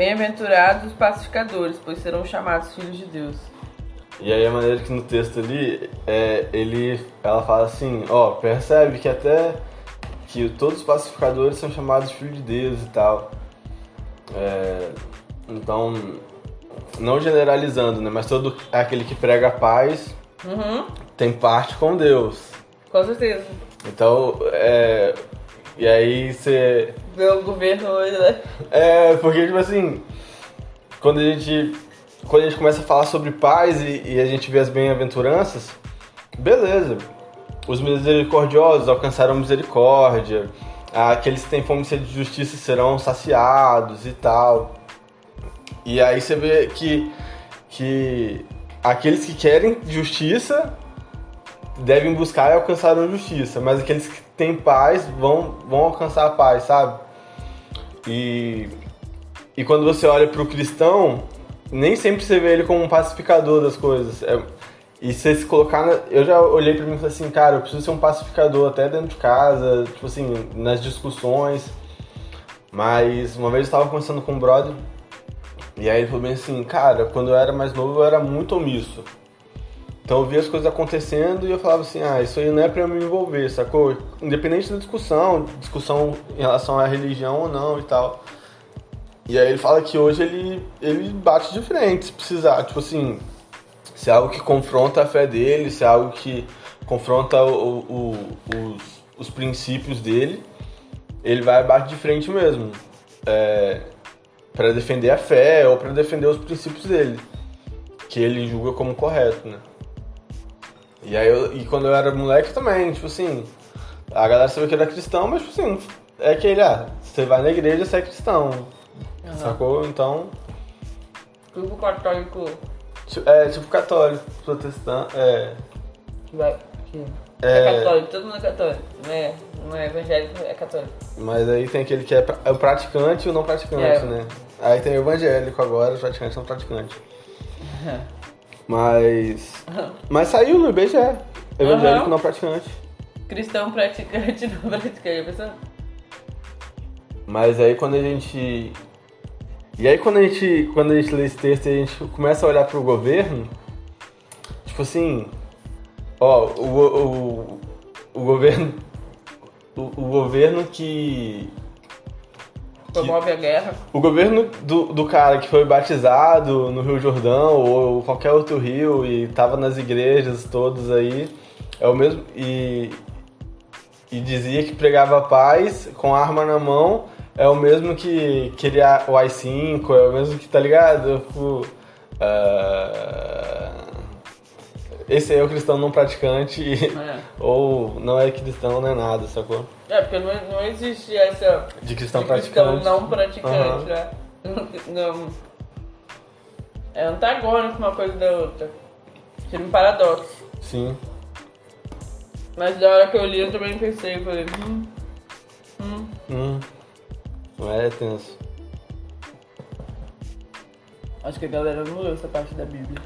Bem-aventurados os pacificadores, pois serão chamados filhos de Deus. E aí a maneira que no texto ali, é, ele, ela fala assim, ó, percebe que até que todos os pacificadores são chamados filhos de Deus e tal. É, então, não generalizando, né? Mas todo aquele que prega a paz Uhum, tem parte com Deus. com certeza. Então, é, e aí você Ver o governo hoje, né? É, porque, tipo assim, quando a gente, quando a gente começa a falar sobre paz e, e a gente vê as bem-aventuranças, beleza. Os misericordiosos alcançaram misericórdia, aqueles que têm fome e sede de justiça serão saciados e tal. E aí você vê que, que aqueles que querem justiça devem buscar e alcançarão justiça, mas aqueles que têm paz vão, vão alcançar a paz, sabe? E, e quando você olha para o cristão, nem sempre você vê ele como um pacificador das coisas. É- e você se colocar. na- eu já olhei para mim e falei assim, cara, eu preciso ser um pacificador até dentro de casa, tipo assim, nas discussões. Mas uma vez eu estava conversando com um brother, e aí ele falou bem assim, cara, quando eu era mais novo eu era muito omisso. Então eu via as coisas acontecendo e eu falava assim, ah, isso aí não é eu me envolver, sacou? Independente da discussão, discussão em relação à religião ou não e tal. E aí ele fala que hoje ele, ele bate de frente, se precisar. Tipo assim, se é algo que confronta a fé dele, se é algo que confronta o- o- os, os princípios dele, ele vai bate de frente mesmo. É, para defender a fé ou para defender os princípios dele, que ele julga como correto, né? E aí eu, e quando eu era moleque também, tipo assim, a galera sabia que ele era cristão, mas tipo assim, é que ele, ah, você vai na igreja, você é cristão. Aham. Sacou? Então, Grupo católico é tipo católico, protestante, é. vai. que- É. É católico, todo mundo é católico. Não é, não é evangélico, é católico. Mas aí tem aquele que é, é o praticante e o não praticante, É. né? Aí tem o evangélico agora, o praticante e o não praticante. Mas. Mas saiu no IBGE. Evangélico Aham. não praticante. Cristão praticante, não praticante. A pessoa. Mas aí quando a gente. E aí quando a gente. Quando a gente lê esse texto e a gente começa a olhar pro governo, tipo assim, ó, o, o, o governo. O, o governo que. Promove a guerra. O governo do, do cara que foi batizado no Rio Jordão ou qualquer outro rio e tava nas igrejas todos aí, é o mesmo. E, e dizia que pregava paz com arma na mão, é o mesmo que queria o AI-5, é o mesmo que, tá ligado? Tipo, ah, esse aí é o cristão não praticante, e- É. ou não é cristão, não é nada, sacou? É, porque não, não existe essa. De cristão de cristão praticante. não praticante, Aham. né? Não. É antagônico uma coisa da outra. Tira um paradoxo. Sim. Mas da hora que eu li, eu também pensei, eu falei, hum, hum. Hum. Não é tenso. Acho que a galera não leu essa parte da Bíblia.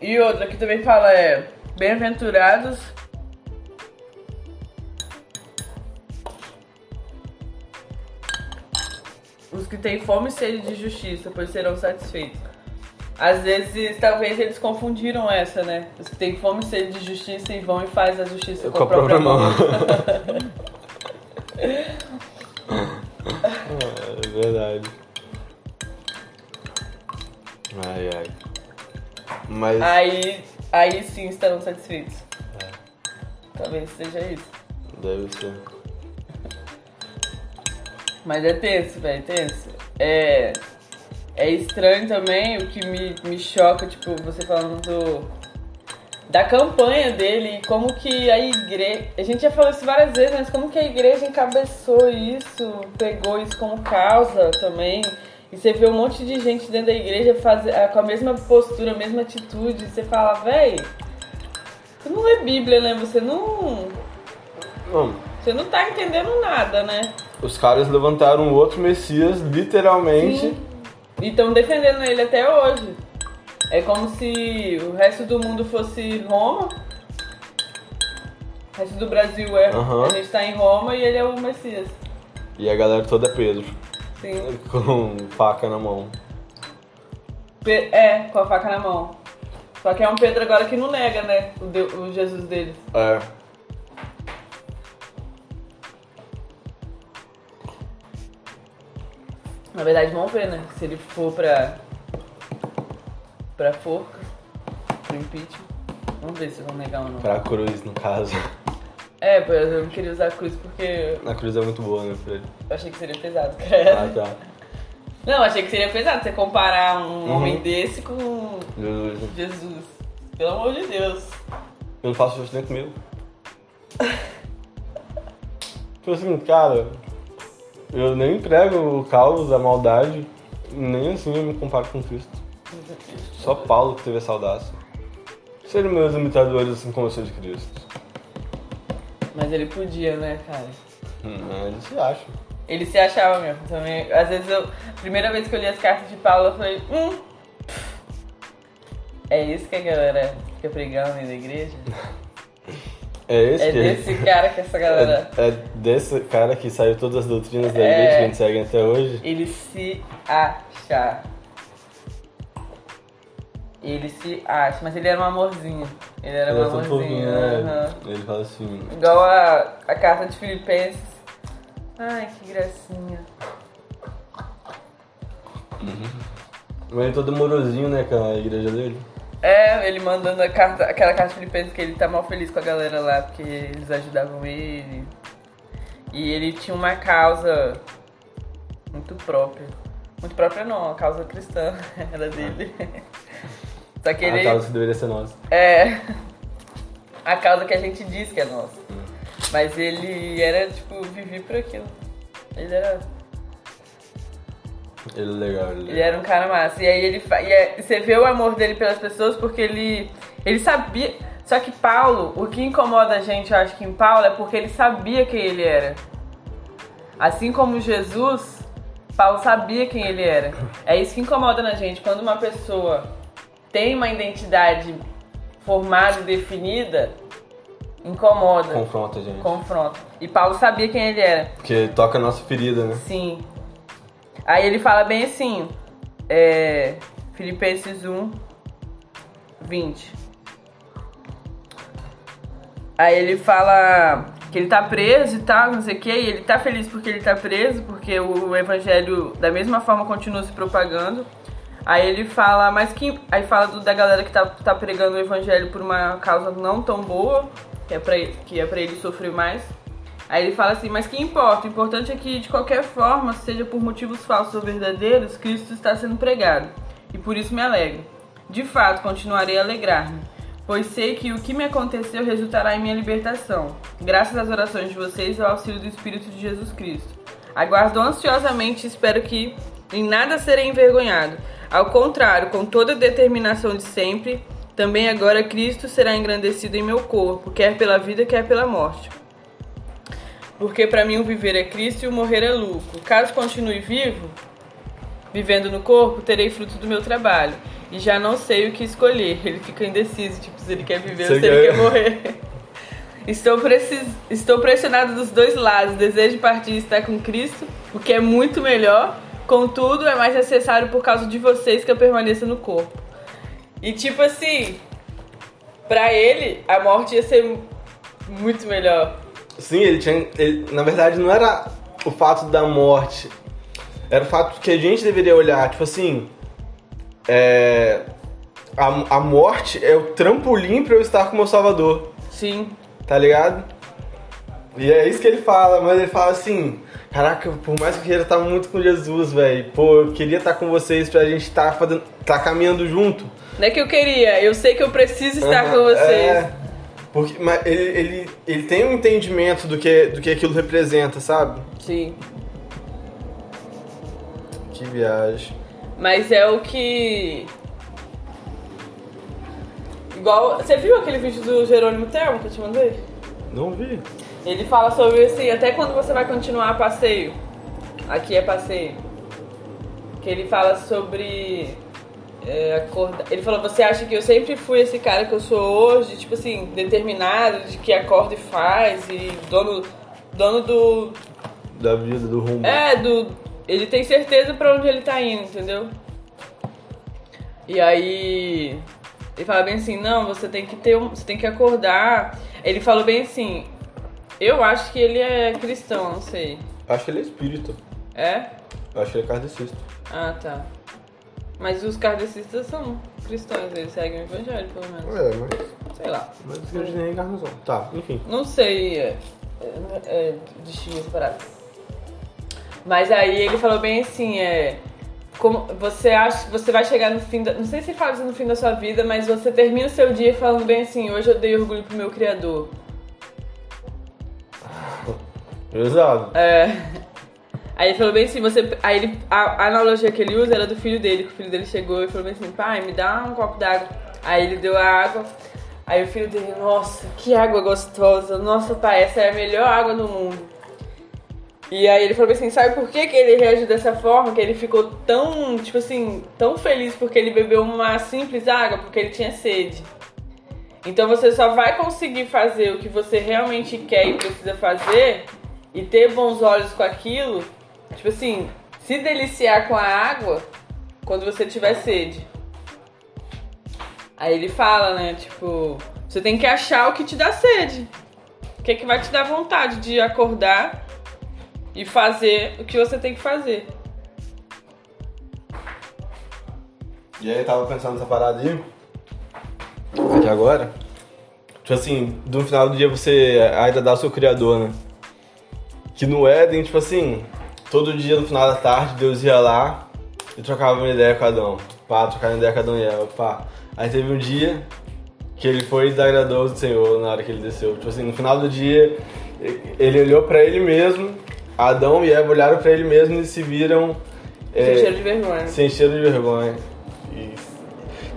E outra que também fala é Bem-aventurados os que têm fome e sede de justiça, pois serão satisfeitos. Às vezes, talvez eles confundiram essa, né? Os que têm fome e sede de justiça e vão e faz a justiça com, Com a própria mão. é verdade. Mas. Aí, aí sim estarão satisfeitos. Talvez seja isso. Deve ser. Mas é tenso, velho, tenso. É. É estranho também o que me, me choca, tipo, você falando do. Da campanha dele e como que a igreja. A gente já falou isso várias vezes, mas como que a igreja encabeçou isso, pegou isso como causa também. E você vê um monte de gente dentro da igreja fazer, ah, com a mesma postura, a mesma atitude. E você fala, véi, você não lê Bíblia, né? Você não. Não, Você não tá entendendo nada, né? os caras levantaram outro Messias, literalmente. Sim. E estão defendendo ele até hoje. É como se o resto do mundo fosse Roma. O resto do Brasil é. Aham. A gente tá em Roma e ele é o Messias. E a galera toda é Pedro. Sim. com faca na mão. Pe- É, com a faca na mão. Só que é um Pedro agora que não nega, né? O, o Jesus deles. É. Na verdade, vamos ver, né? Se ele for pra. pra forca, pro impeachment. Vamos ver se vão negar ou não. Pra cruz, no caso. É, pois eu não queria usar cruz porque A cruz é muito boa, né, ele? eu achei que seria pesado, cara. Ah, tá. Não, achei que seria pesado você comparar um Uhum. homem desse com Jesus. Jesus. Pelo amor de Deus. Eu não faço isso nem comigo. Tipo assim, cara, eu nem prego o caos, a maldade, nem assim eu me comparo com Cristo. Só Paulo que teve essa audácia. Serem meus imitadores assim como eu sou de Cristo. Mas ele podia, né, cara? Hum, eles se acham. Ele se achava mesmo também. Às vezes eu. Primeira vez que eu li as cartas de Paulo, eu falei, hum. É isso que a galera fica pregando aí na igreja? É esse É que desse cara que essa galera. é, é desse cara que saiu todas as doutrinas da É. igreja que a gente segue até hoje. Ele se acha. Ele se acha, mas ele era um amorzinho. Ele era Ele um é amorzinho. fofinho, né? aham. Ele fala assim. Igual a, a carta de Filipenses. Ai, que gracinha. Mas ele é todo morosinho, né, com a igreja dele. É, ele mandando a carta, aquela carta de Filipenses que ele tá mal feliz com a galera lá, porque eles ajudavam ele. E ele tinha uma causa muito própria. Muito própria não, a causa cristã era dele. Só que A ele. causa que deveria ser nossa. É. A causa que a gente diz que é nossa. Mas ele era, tipo, vivia por aquilo. Ele era. Ele é legal, ele é Ele era um cara massa. E aí ele fa- e é- você vê o amor dele pelas pessoas porque ele. Ele sabia. Só que Paulo, o que incomoda a gente, eu acho que em Paulo, é porque ele sabia quem ele era. Assim como Jesus, Paulo sabia quem ele era. É isso que incomoda na gente. Quando uma pessoa tem uma identidade formada e definida, incomoda, Confronta a gente. confronta. E Paulo sabia quem ele era. Porque toca a nossa ferida, né? Sim. Aí ele fala bem assim, é, Filipenses 1, 20. Aí ele fala que ele tá preso e tal, não sei o que, e ele tá feliz porque ele tá preso, porque o evangelho da mesma forma continua se propagando. Aí ele fala, mas que. Aí fala do- da galera que tá, tá pregando o evangelho por uma causa não tão boa, que é pra, que é pra ele sofrer mais. Aí ele fala assim, mas que importa? O importante é que, de qualquer forma, seja por motivos falsos ou verdadeiros, Cristo está sendo pregado. E por isso me alegro. De fato, continuarei a alegrar-me, pois sei que o que me aconteceu resultará em minha libertação, graças às orações de vocês e ao auxílio do Espírito de Jesus Cristo. Aguardo ansiosamente e espero que em nada serei envergonhado. Ao contrário, com toda a determinação de sempre, também agora Cristo será engrandecido em meu corpo, quer pela vida, quer pela morte. Porque para mim o viver é Cristo e o morrer é lucro. Caso continue vivo, vivendo no corpo, terei fruto do meu trabalho. E já não sei o que escolher. Ele fica indeciso, tipo, se ele quer viver ou Você se ele quer- quer morrer. Estou, precis... Estou pressionado dos dois lados. Desejo partir e estar com Cristo, o que é muito melhor. Contudo, é mais necessário por causa de vocês que eu permaneça no corpo. E tipo assim, pra ele, a morte ia ser muito melhor. Sim, ele tinha. ele- na verdade, não era o fato da morte. Era o fato que a gente deveria olhar. Tipo assim. É, a, a morte é o trampolim pra eu estar com o meu Salvador. Sim. Tá ligado? E é isso que ele fala, mas ele fala assim. Caraca, por mais que eu queira estar muito com Jesus, velho. Pô, eu queria estar com vocês pra gente estar fazendo. tá caminhando junto. Não é que eu queria, eu sei que eu preciso estar Aham, com vocês. é. porque, mas ele, ele, ele tem um entendimento do que, do que aquilo representa, sabe? Sim. Que viagem. Mas é o que. Igual. Você viu aquele vídeo do Jerônimo Termo que eu te mandei? Não vi. Ele fala sobre assim, até quando você vai continuar passeio. Aqui é passeio. Que ele fala sobre. é, acorda- Ele falou, você acha que eu sempre fui esse cara que eu sou hoje, tipo assim, determinado, de que acorda e faz, e dono, dono do. Da vida, do rumo. É, do, ele tem certeza pra onde ele tá indo, entendeu? E aí ele fala bem assim, não, você tem que ter um, você tem que acordar. Ele falou bem assim, eu acho que ele é cristão, não sei. Acho que ele é espírita. É? Eu acho que ele é kardecista. Ah, tá. Mas os kardecistas são cristãos, eles seguem o evangelho, pelo menos. É, mas. Sei lá. Mas eu de nem encarnação. Tá, enfim. Não sei é, é, é, distinguir as paradas. Mas aí ele falou bem assim, é. Como você acha você vai chegar no fim da. Não sei se fala isso no fim da sua vida, mas você termina o seu dia falando bem assim, hoje eu dei orgulho pro meu criador. Exato. É. Aí ele falou bem assim, você. Aí ele, a, a analogia que ele usa era do filho dele, que o filho dele chegou e falou bem assim, pai, me dá um copo d'água. Aí ele deu a água. Aí o filho dele, nossa, que água gostosa. Nossa, pai, essa é a melhor água do mundo. E aí ele falou assim, sabe por que, que ele reagiu dessa forma? Que ele ficou tão, tipo assim, tão feliz porque ele bebeu uma simples água, porque ele tinha sede. Então você só vai conseguir fazer o que você realmente quer e precisa fazer e ter bons olhos com aquilo, tipo assim, se deliciar com a água quando você tiver sede. Aí ele fala, né, tipo, você tem que achar o que te dá sede. O que, é que vai te dar vontade de acordar e fazer o que você tem que fazer. E aí, tava pensando nessa parada aí. Aqui agora. Tipo assim, no final do dia você ainda dá o seu criador, né? Que no Éden, tipo assim, todo dia no final da tarde Deus ia lá e trocava uma ideia com Adão. Pá, trocava uma ideia com Adão e Eva, pá. Aí teve um dia que ele foi desagradou do Senhor na hora que ele desceu. Tipo assim, no final do dia, ele olhou para ele mesmo, Adão e Eva olharam para ele mesmo e se viram. Sem é, cheiro de vergonha. Sem cheiro de vergonha.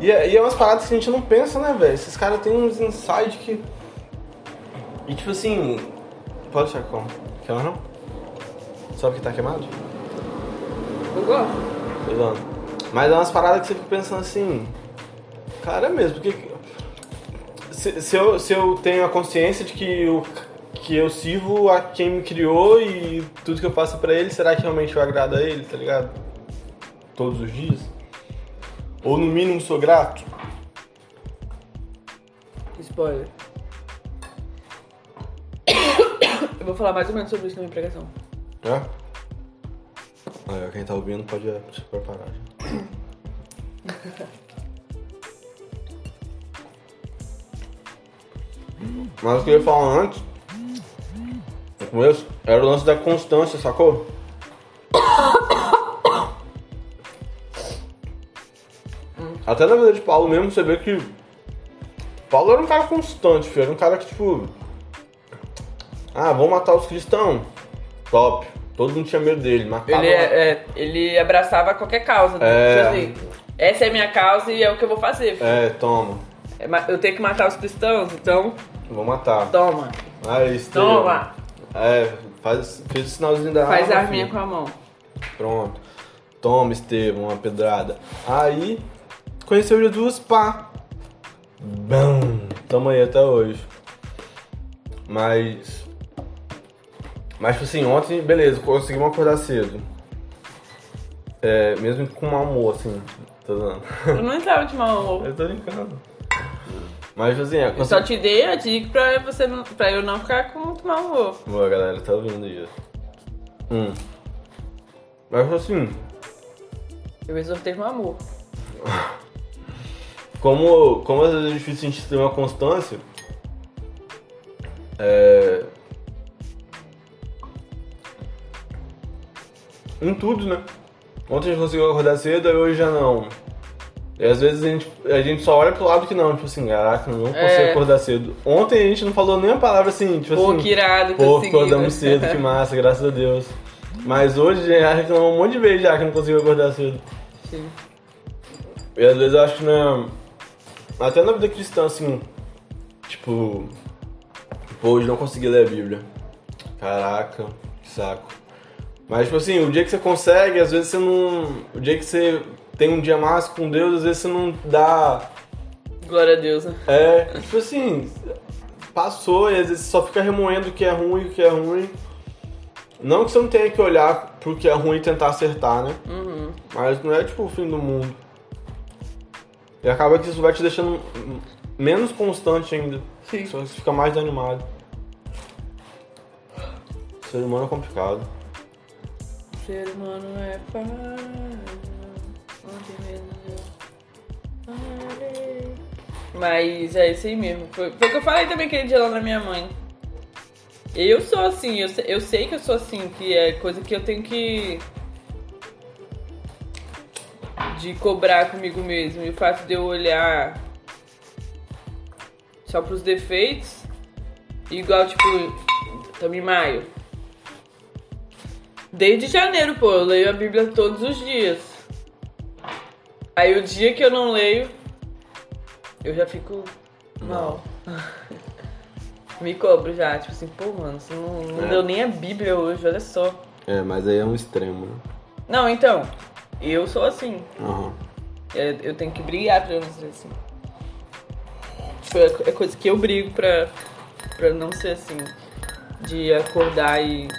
E, é, e é umas paradas que a gente não pensa, né, velho? Esses caras têm uns insights que. E tipo assim. Pode achar como? Quer não? Só porque tá queimado? Eu gosto. Exato. Mas é umas paradas que você fica pensando assim. Cara, é mesmo, porque. Se, se, eu, se eu tenho a consciência de que, o, que eu sirvo a quem me criou e tudo que eu faço pra ele, será que realmente eu agrado a ele, tá ligado? Todos os dias? Ou no mínimo sou grato? Spoiler. Eu vou falar mais ou menos sobre isso na minha pregação. É? Ah, quem tá ouvindo pode se preparar já. Mas o que eu ia falar antes, no começo, era o lance da constância, sacou? Até na vida de Paulo mesmo, você vê que Paulo era um cara constante, filho. Era um cara que, tipo. Ah, vamos matar os cristãos. Top. Todo mundo tinha medo dele. Matava... Ele, é, é, ele abraçava qualquer causa. Né? É. Tipo assim, essa é a minha causa e é o que eu vou fazer. filho. É, toma. É Eu tenho que matar os cristãos, então Vou matar. toma. Aí, Estevam. Toma. É, faz, fez o sinalzinho da Faz a arma, arminha filho. com a mão. Pronto. Toma, Estevam, uma pedrada. Aí, conheceu Jesus, pá. Bam. Tamo aí até hoje. Mas. Mas, tipo assim, ontem, beleza, conseguimos acordar cedo. É, mesmo com mau humor, assim. Tô dando. Eu não estava de mau humor. Eu tô brincando. Mas, tipo assim, é, Eu só te dei a dica pra, você, pra eu não ficar com muito mau humor. Boa, galera, tá ouvindo isso. Hum. Mas, assim, Eu exortei no amor. como, como às vezes é difícil a gente ter uma constância, é... Em tudo, né? Ontem a gente conseguiu acordar cedo, aí hoje já não. E às vezes a gente, a gente só olha pro lado que não, tipo assim, caraca, não consigo É. acordar cedo. Ontem a gente não falou nem uma palavra assim, tipo Pô, assim. que irado, Pô, acordamos cedo, que massa, graças a Deus. Mas hoje já reclamou um monte de vezes já que não conseguiu acordar cedo. Sim. E às vezes eu acho que na. Até na vida cristã, assim. Tipo. Pô, hoje não consegui ler a Bíblia. Caraca, que saco. Mas, tipo assim, o dia que você consegue, às vezes você não. O dia que você tem um dia massa com Deus, às vezes você não dá. Glória a Deus, né? É, tipo assim. Passou e às vezes você só fica remoendo o que é ruim, o que é ruim. Não que você não tenha que olhar pro que é ruim e tentar acertar, né? Uhum. Mas não é tipo o fim do mundo. E acaba que isso vai te deixando menos constante ainda. Sim. Só que você fica mais desanimado. O ser humano é complicado. Ser humano é mesmo eu. Mas é isso aí mesmo. Foi, foi o que eu falei também aquele dia lá na minha mãe. Eu sou assim, eu, eu sei que eu sou assim, que é coisa que eu tenho que. de cobrar comigo mesmo. E o fato de eu olhar só pros defeitos, igual tipo, em maio. Desde janeiro, pô, eu leio a Bíblia todos os dias. Aí o dia que eu não leio, eu já fico mal. Me cobro já, tipo assim, pô, mano, você não, não É. deu nem a Bíblia hoje, olha só. É, mas aí é um extremo, né? Não, então, eu sou assim. Aham. É, Eu tenho que brigar pra eu não ser assim. É coisa que eu brigo pra, pra não ser assim. De acordar e.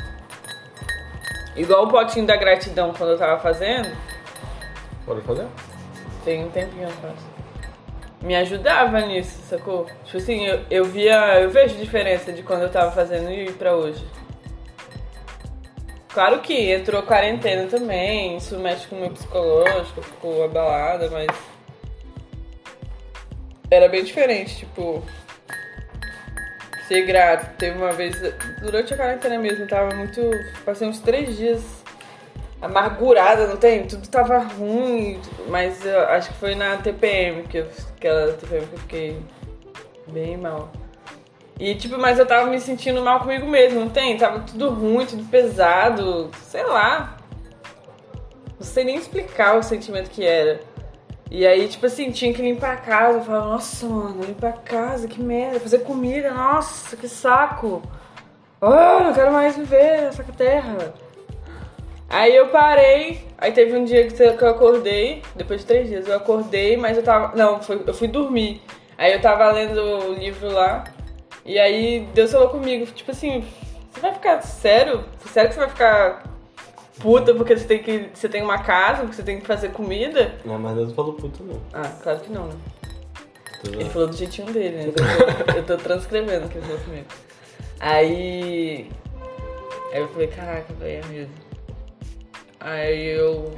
Igual o potinho da gratidão quando eu tava fazendo, Bora fazer? tem um tempinho faço. Me ajudava nisso, sacou? Tipo assim, eu, eu via. Eu vejo diferença de quando eu tava fazendo e pra hoje. Claro que entrou quarentena também, isso mexe com o meu psicológico, ficou abalada, mas. Era bem diferente, tipo. Ser grato. Teve uma vez. Durante a quarentena mesmo, tava muito. Passei uns três dias amargurada, não tem? Tudo tava ruim, mas acho que foi na TPM, que eu, aquela TPM que eu fiquei bem mal. E tipo, mas eu tava me sentindo mal comigo mesmo, não tem? Tava tudo ruim, tudo pesado, sei lá. Não sei nem explicar o sentimento que era. E aí, tipo assim, tinha que limpar a casa. Eu falava, nossa, mano, limpar a casa, que merda. Fazer comida, nossa, que saco. Ah, não quero mais viver nessa terra. Aí eu parei, aí teve um dia que eu acordei, depois de três dias eu acordei, mas eu tava. Não, foi- eu fui dormir. Aí eu tava lendo o livro lá, e aí Deus falou comigo, tipo assim, você vai ficar sério? Sério que você vai ficar puta porque você tem que. Você tem uma casa, porque você tem que fazer comida? Não, mas Deus não falou puto, não. Ah, claro que não, né? Tô Ele falou do jeitinho dele, né? Eu tô, eu tô transcrevendo o que ele falou comigo. Aí. Aí eu falei, caraca, velho, é mesmo. Aí eu.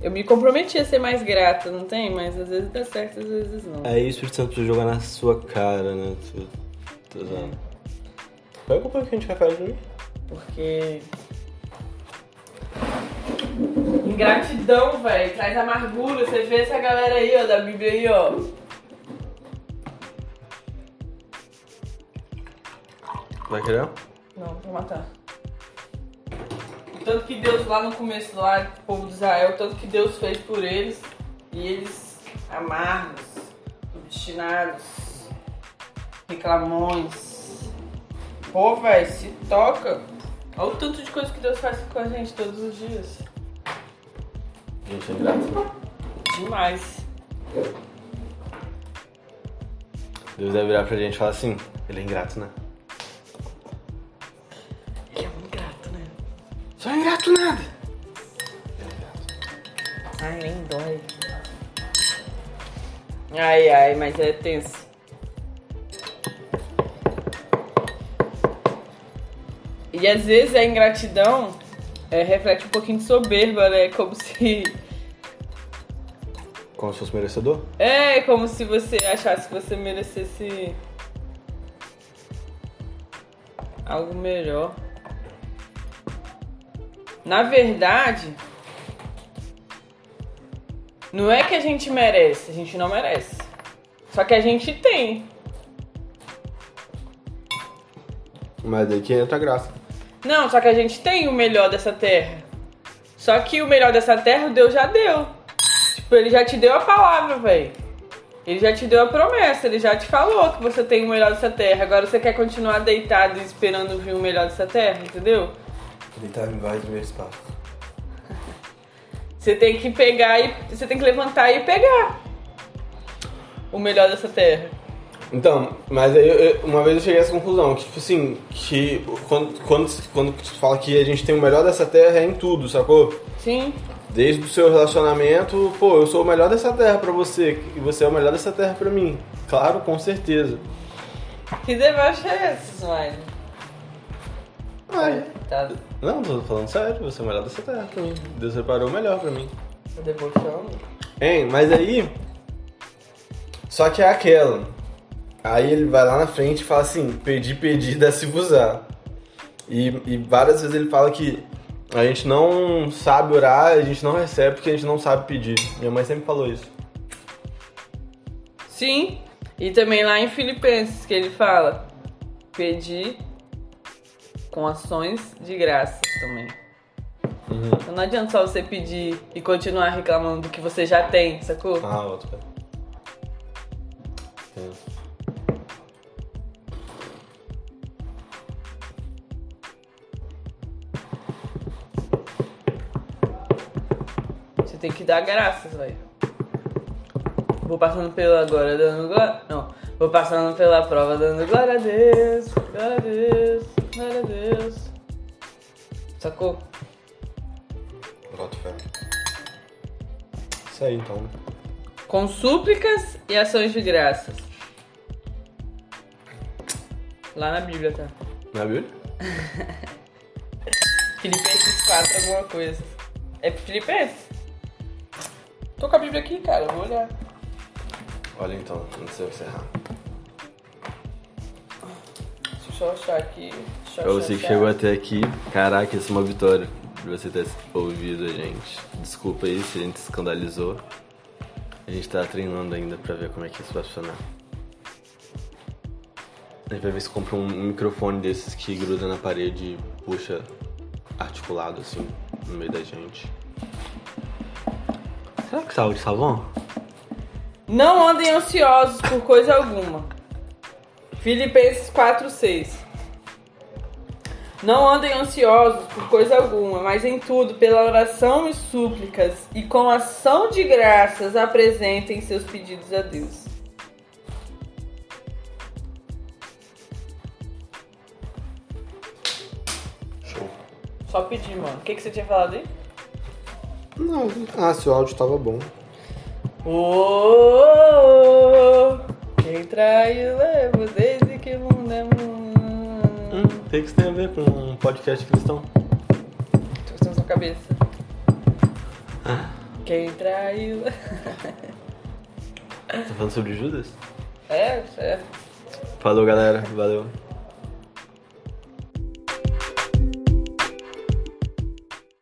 Eu me comprometi a ser mais grata, não tem? Mas às vezes dá certo, às vezes não. Aí o Espírito Santo precisa jogar na sua cara, né? Tu- Tô usando. Pega um pouquinho de café de mim. Porque. Ingratidão, velho, traz amargura. Você vê essa galera aí, ó, da Bíblia aí, ó. Vai querer? Não, vou matar. O tanto que Deus lá no começo lá, o povo de Israel, o tanto que Deus fez por eles, e eles amargos, obstinados, reclamões. Pô, velho, se toca. Olha o tanto de coisa que Deus faz com a gente todos os dias. Gente, é grato. Demais. Deus deve virar pra gente e falar assim, ele é ingrato, né? Ele é um gato, né? Só é ingrato nada. Ai, nem dói. Ai, ai, mas é tenso. E às vezes a ingratidão é, reflete um pouquinho de soberba, né? Como se. Como se fosse merecedor? É como se você achasse que você merecesse algo melhor. Na verdade, não é que a gente merece, a gente não merece. Só que a gente tem. Mas daí que entra a graça. Não, só que a gente tem o melhor dessa terra. Só que o melhor dessa terra, o Deus já deu. Tipo, ele já te deu a palavra, velho. Ele já te deu a promessa, ele já te falou que você tem o melhor dessa terra. Agora você quer continuar deitado e esperando vir o melhor dessa terra, entendeu? Deitar em vários meus espaços. Você tem que pegar e. Você tem que levantar e pegar o melhor dessa terra. Então, mas aí eu- eu- uma vez eu cheguei a essa conclusão, que tipo assim, que quando, quando, quando tu fala que a gente tem o melhor dessa terra é em tudo, sacou? Sim. Desde o seu relacionamento, pô, eu sou o melhor dessa terra pra você, e você é o melhor dessa terra pra mim. Claro, com certeza. Que deboche é esse, Smile? Ai, Tá, não, tô falando sério, você é o melhor dessa terra pra mim. Deus separou o melhor pra mim. debochando? Hein, mas aí. Só que é aquela. Aí ele vai lá na frente e fala assim: pedi, pedi, dá-se usar. E, e várias vezes ele fala que a gente não sabe orar, a gente não recebe porque a gente não sabe pedir. Minha mãe sempre falou isso. Sim. E também lá em Filipenses, que ele fala: pedir com ações de graças também. Então não adianta só você pedir e continuar reclamando do que você já tem, sacou? Ah, outro pé. Tem. Tem que dar graças, velho. Vou passando pela agora dando glória. Não. Vou passando pela prova dando glória a Deus. Glória a Deus. Glória a Deus. Sacou? Boto fé. Isso aí então. Com súplicas e ações de graças. Lá na Bíblia, tá? Na Bíblia? Filipenses 4, alguma coisa. É Filipenses? Com a Bíblia aqui, cara. Vou olhar. Olha então, antes de eu encerrar. Deixa eu achar aqui. Deixa eu Pra você que achar. chegou até aqui, caraca, isso é uma vitória. Por você ter ouvido a gente. Desculpa aí se a gente escandalizou. A gente tá treinando ainda pra ver como é que isso vai funcionar. A gente vai ver se compra um microfone desses que gruda na parede e puxa articulado assim, no meio da gente. Será que saiu de sabão? Não andem ansiosos por coisa alguma. Filipenses 4, 6. Não andem ansiosos por coisa alguma, mas em tudo, pela oração e súplicas, e com ação de graças, apresentem seus pedidos a Deus. Show. Só pedir, mano. O que, que você tinha falado aí? Não, ah, seu áudio tava bom. Oh, quem traiu leva desde que mundo é mundo. Hum, o que isso tem a ver com um podcast cristão? Tô com na sua cabeça. Quem traiu. Tá falando sobre Judas? É, é. Falou galera, valeu.